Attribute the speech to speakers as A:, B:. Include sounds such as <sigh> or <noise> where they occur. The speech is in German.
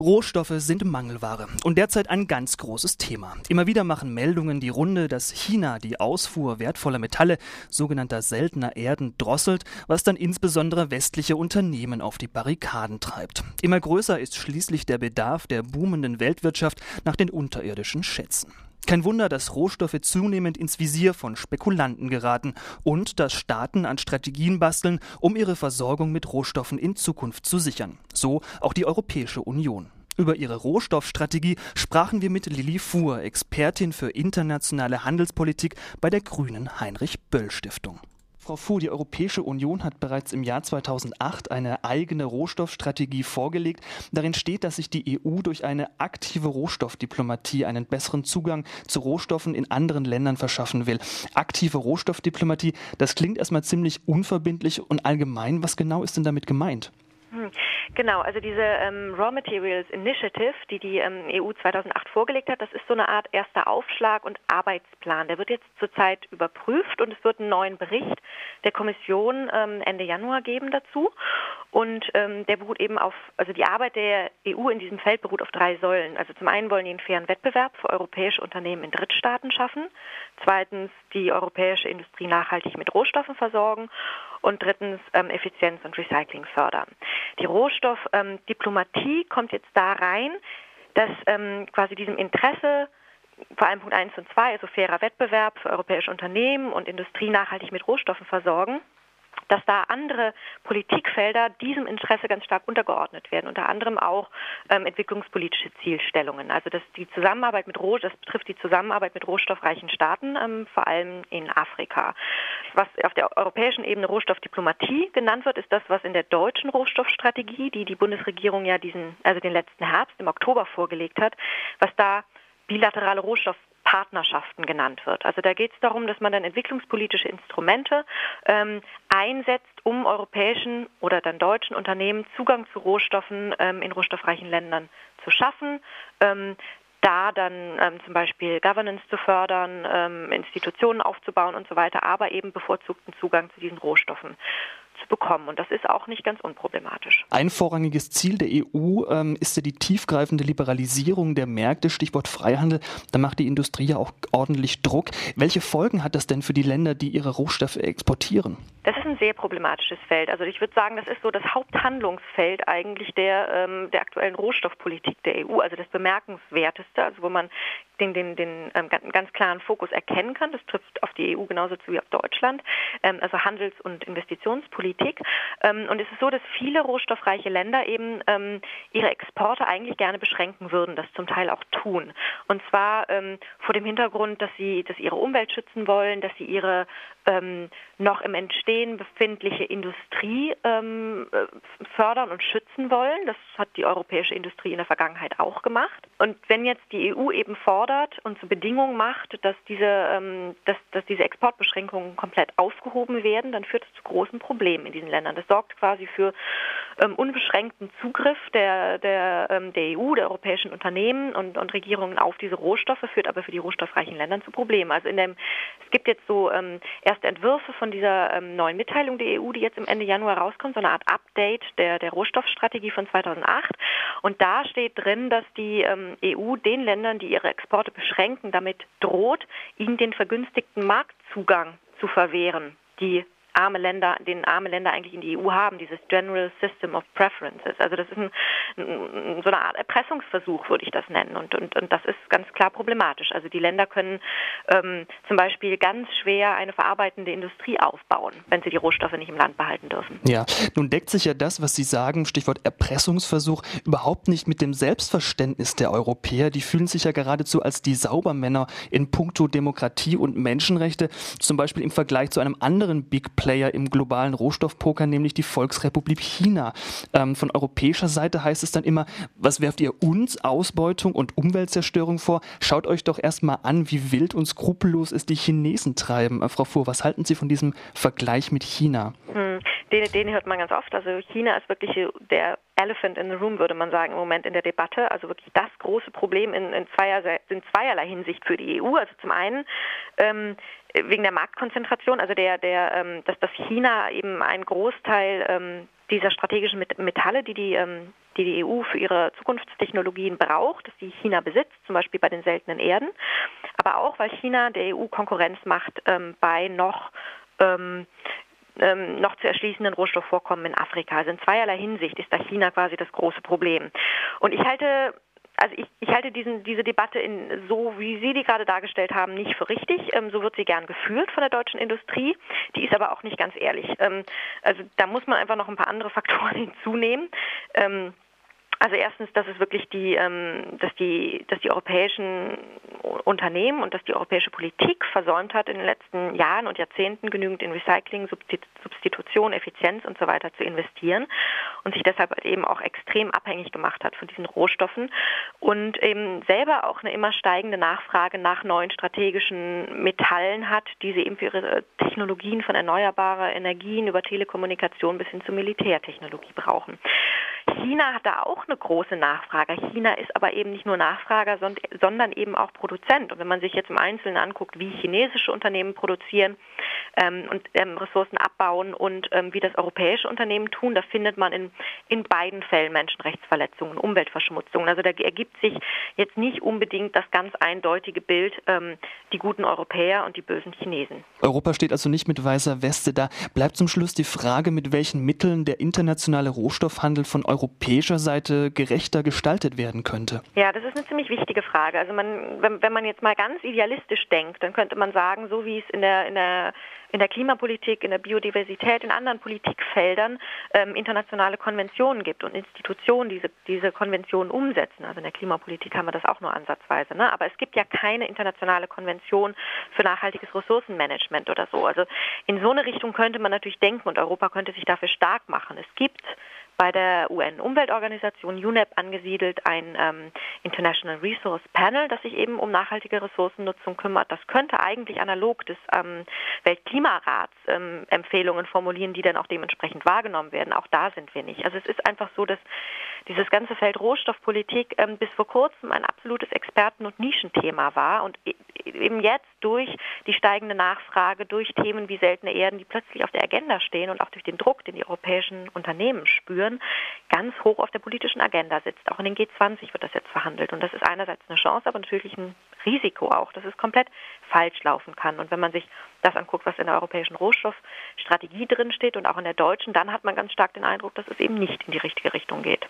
A: Rohstoffe sind Mangelware und derzeit ein ganz großes Thema. Immer wieder machen Meldungen die Runde, dass China die Ausfuhr wertvoller Metalle, sogenannter seltener Erden, drosselt, was dann insbesondere westliche Unternehmen auf die Barrikaden treibt. Immer größer ist schließlich der Bedarf der boomenden Weltwirtschaft nach den unterirdischen Schätzen. Kein Wunder, dass Rohstoffe zunehmend ins Visier von Spekulanten geraten und dass Staaten an Strategien basteln, um ihre Versorgung mit Rohstoffen in Zukunft zu sichern. So auch die Europäische Union. Über ihre Rohstoffstrategie sprachen wir mit Lilly Fuhr, Expertin für internationale Handelspolitik bei der Grünen Heinrich Böll Stiftung. Frau Fu, die Europäische Union hat bereits im Jahr 2008 eine eigene Rohstoffstrategie vorgelegt. Darin steht, dass sich die EU durch eine aktive Rohstoffdiplomatie einen besseren Zugang zu Rohstoffen in anderen Ländern verschaffen will. Aktive Rohstoffdiplomatie, das klingt erstmal ziemlich unverbindlich und allgemein. Was genau ist denn damit gemeint?
B: Hm. Genau, also diese ähm, Raw Materials Initiative, die die ähm, EU 2008 vorgelegt hat, das ist so eine Art erster Aufschlag und Arbeitsplan. Der wird jetzt zurzeit überprüft und es wird einen neuen Bericht der Kommission ähm, Ende Januar geben dazu. Und ähm, der beruht eben auf, also die Arbeit der EU in diesem Feld beruht auf drei Säulen. Also zum einen wollen die einen fairen Wettbewerb für europäische Unternehmen in Drittstaaten schaffen. Zweitens die europäische Industrie nachhaltig mit Rohstoffen versorgen und drittens ähm, Effizienz und Recycling fördern. Die Rohstoffdiplomatie ähm, kommt jetzt da rein, dass ähm, quasi diesem Interesse vor allem Punkt 1 und 2, also fairer Wettbewerb für europäische Unternehmen und Industrie nachhaltig mit Rohstoffen versorgen, dass da andere Politikfelder diesem Interesse ganz stark untergeordnet werden, unter anderem auch ähm, entwicklungspolitische Zielstellungen. Also dass die Zusammenarbeit mit Roh das betrifft die Zusammenarbeit mit rohstoffreichen Staaten, ähm, vor allem in Afrika. Was auf der europäischen Ebene Rohstoffdiplomatie genannt wird, ist das, was in der deutschen Rohstoffstrategie, die die Bundesregierung ja diesen, also den letzten Herbst im Oktober vorgelegt hat, was da bilaterale Rohstoff Partnerschaften genannt wird. Also da geht es darum, dass man dann entwicklungspolitische Instrumente ähm, einsetzt, um europäischen oder dann deutschen Unternehmen Zugang zu Rohstoffen ähm, in rohstoffreichen Ländern zu schaffen. Ähm, da dann ähm, zum Beispiel Governance zu fördern, ähm, Institutionen aufzubauen und so weiter, aber eben bevorzugten Zugang zu diesen Rohstoffen bekommen. Und das ist auch nicht ganz unproblematisch.
A: Ein vorrangiges Ziel der EU ähm, ist ja die tiefgreifende Liberalisierung der Märkte, Stichwort Freihandel. Da macht die Industrie ja auch ordentlich Druck. Welche Folgen hat das denn für die Länder, die ihre Rohstoffe exportieren?
B: Das ist ein sehr problematisches Feld. Also ich würde sagen, das ist so das Haupthandlungsfeld eigentlich der, ähm, der aktuellen Rohstoffpolitik der EU, also das bemerkenswerteste, also wo man den, den, den ähm, ganz klaren Fokus erkennen kann. Das trifft auf die EU genauso zu wie auf Deutschland, ähm, also Handels- und Investitionspolitik. Ähm, und es ist so, dass viele rohstoffreiche Länder eben ähm, ihre Exporte eigentlich gerne beschränken würden, das zum Teil auch tun. Und zwar ähm, vor dem Hintergrund, dass sie, dass ihre Umwelt schützen wollen, dass sie ihre ähm, noch im Entstehen befindliche Industrie fördern und schützen wollen. Das hat die europäische Industrie in der Vergangenheit auch gemacht. Und wenn jetzt die EU eben fordert und zur Bedingung macht, dass diese, ähm, dass, dass diese Exportbeschränkungen komplett aufgehoben werden, dann führt das zu großen Problemen in diesen Ländern. Das sorgt quasi für ähm, unbeschränkten Zugriff der, der, ähm, der EU, der europäischen Unternehmen und, und Regierungen auf diese Rohstoffe, führt aber für die rohstoffreichen Länder zu Problemen. Also in dem, es gibt jetzt so ähm, erste Entwürfe von dieser ähm, neuen Mitteilung der EU, die jetzt im Ende Januar rauskommt, so eine Art Update der, der Rohstoffstrategie von 2008. Und da steht drin, dass die ähm, EU den Ländern, die ihre Exporte beschränken, damit droht, ihnen den vergünstigten Marktzugang zu verwehren, die arme Länder, den arme Länder eigentlich in die EU haben, dieses General System of Preferences. Also das ist ein, so eine Art Erpressungsversuch, würde ich das nennen. Und, und, und das ist ganz klar problematisch. Also die Länder können ähm, zum Beispiel ganz schwer eine verarbeitende Industrie aufbauen, wenn sie die Rohstoffe nicht im Land behalten dürfen.
A: Ja, nun deckt sich ja das, was Sie sagen, Stichwort Erpressungsversuch, überhaupt nicht mit dem Selbstverständnis der Europäer. Die fühlen sich ja geradezu als die Saubermänner in puncto Demokratie und Menschenrechte, zum Beispiel im Vergleich zu einem anderen Big Player Player im globalen Rohstoffpoker, nämlich die Volksrepublik China. Ähm, von europäischer Seite heißt es dann immer, was werft ihr uns Ausbeutung und Umweltzerstörung vor? Schaut euch doch erstmal an, wie wild und skrupellos es die Chinesen treiben. Äh, Frau Fuhr, was halten Sie von diesem Vergleich mit China?
B: Hm, den, den hört man ganz oft. Also China ist wirklich der Elephant in the Room, würde man sagen, im Moment in der Debatte. Also wirklich das große Problem in, in, zweier, in zweierlei Hinsicht für die EU. Also zum einen ähm, wegen der Marktkonzentration, also der, der, ähm, dass, dass China eben einen Großteil ähm, dieser strategischen Metalle, die die, ähm, die die EU für ihre Zukunftstechnologien braucht, dass die China besitzt, zum Beispiel bei den seltenen Erden, aber auch, weil China der EU Konkurrenz macht ähm, bei noch ähm, noch zu erschließenden Rohstoffvorkommen in Afrika. Also in zweierlei Hinsicht ist da China quasi das große Problem. Und ich halte also ich, ich halte diesen, diese Debatte in, so, wie Sie die gerade dargestellt haben, nicht für richtig. Ähm, so wird sie gern geführt von der deutschen Industrie. Die ist aber auch nicht ganz ehrlich. Ähm, also da muss man einfach noch ein paar andere <laughs> Faktoren hinzunehmen. Ähm, also erstens, dass es wirklich die, ähm, dass die, dass die europäischen Unternehmen und dass die europäische Politik versäumt hat, in den letzten Jahren und Jahrzehnten genügend in Recycling, Substitution, Effizienz und so weiter zu investieren und sich deshalb halt eben auch extrem abhängig gemacht hat von diesen Rohstoffen und eben selber auch eine immer steigende Nachfrage nach neuen strategischen Metallen hat, die sie eben für ihre Technologien von erneuerbarer Energien über Telekommunikation bis hin zur Militärtechnologie brauchen. China hat da auch eine große Nachfrage. China ist aber eben nicht nur Nachfrager, sondern eben auch Produzent. Und wenn man sich jetzt im Einzelnen anguckt, wie chinesische Unternehmen produzieren ähm, und ähm, Ressourcen abbauen und ähm, wie das europäische Unternehmen tun, da findet man in, in beiden Fällen Menschenrechtsverletzungen, Umweltverschmutzungen. Also da ergibt sich jetzt nicht unbedingt das ganz eindeutige Bild, ähm, die guten Europäer und die bösen Chinesen.
A: Europa steht also nicht mit weißer Weste da. Bleibt zum Schluss die Frage, mit welchen Mitteln der internationale Rohstoffhandel von europäischer Seite gerechter gestaltet werden könnte?
B: Ja, das ist eine ziemlich wichtige Frage. Also man, wenn, wenn man jetzt mal ganz idealistisch denkt, dann könnte man sagen, so wie es in der, in der in der Klimapolitik, in der Biodiversität, in anderen Politikfeldern ähm, internationale Konventionen gibt und Institutionen diese, diese Konventionen umsetzen. Also in der Klimapolitik haben wir das auch nur ansatzweise. Ne? Aber es gibt ja keine internationale Konvention für nachhaltiges Ressourcenmanagement oder so. Also in so eine Richtung könnte man natürlich denken und Europa könnte sich dafür stark machen. Es gibt bei der UN-Umweltorganisation UNEP angesiedelt ein ähm, International Resource Panel, das sich eben um nachhaltige Ressourcennutzung kümmert. Das könnte eigentlich analog des ähm, Weltklimarats ähm, Empfehlungen formulieren, die dann auch dementsprechend wahrgenommen werden. Auch da sind wir nicht. Also es ist einfach so, dass dieses ganze Feld Rohstoffpolitik ähm, bis vor kurzem ein absolutes Experten- und Nischenthema war und eben jetzt durch die steigende Nachfrage, durch Themen wie seltene Erden, die plötzlich auf der Agenda stehen und auch durch den Druck, den die europäischen Unternehmen spüren, ganz hoch auf der politischen Agenda sitzt. Auch in den G20 wird das jetzt verhandelt. Und das ist einerseits eine Chance, aber natürlich ein Risiko auch, dass es komplett falsch laufen kann. Und wenn man sich das anguckt, was in der europäischen Rohstoffstrategie drin steht und auch in der deutschen, dann hat man ganz stark den Eindruck, dass es eben nicht in die richtige Richtung geht.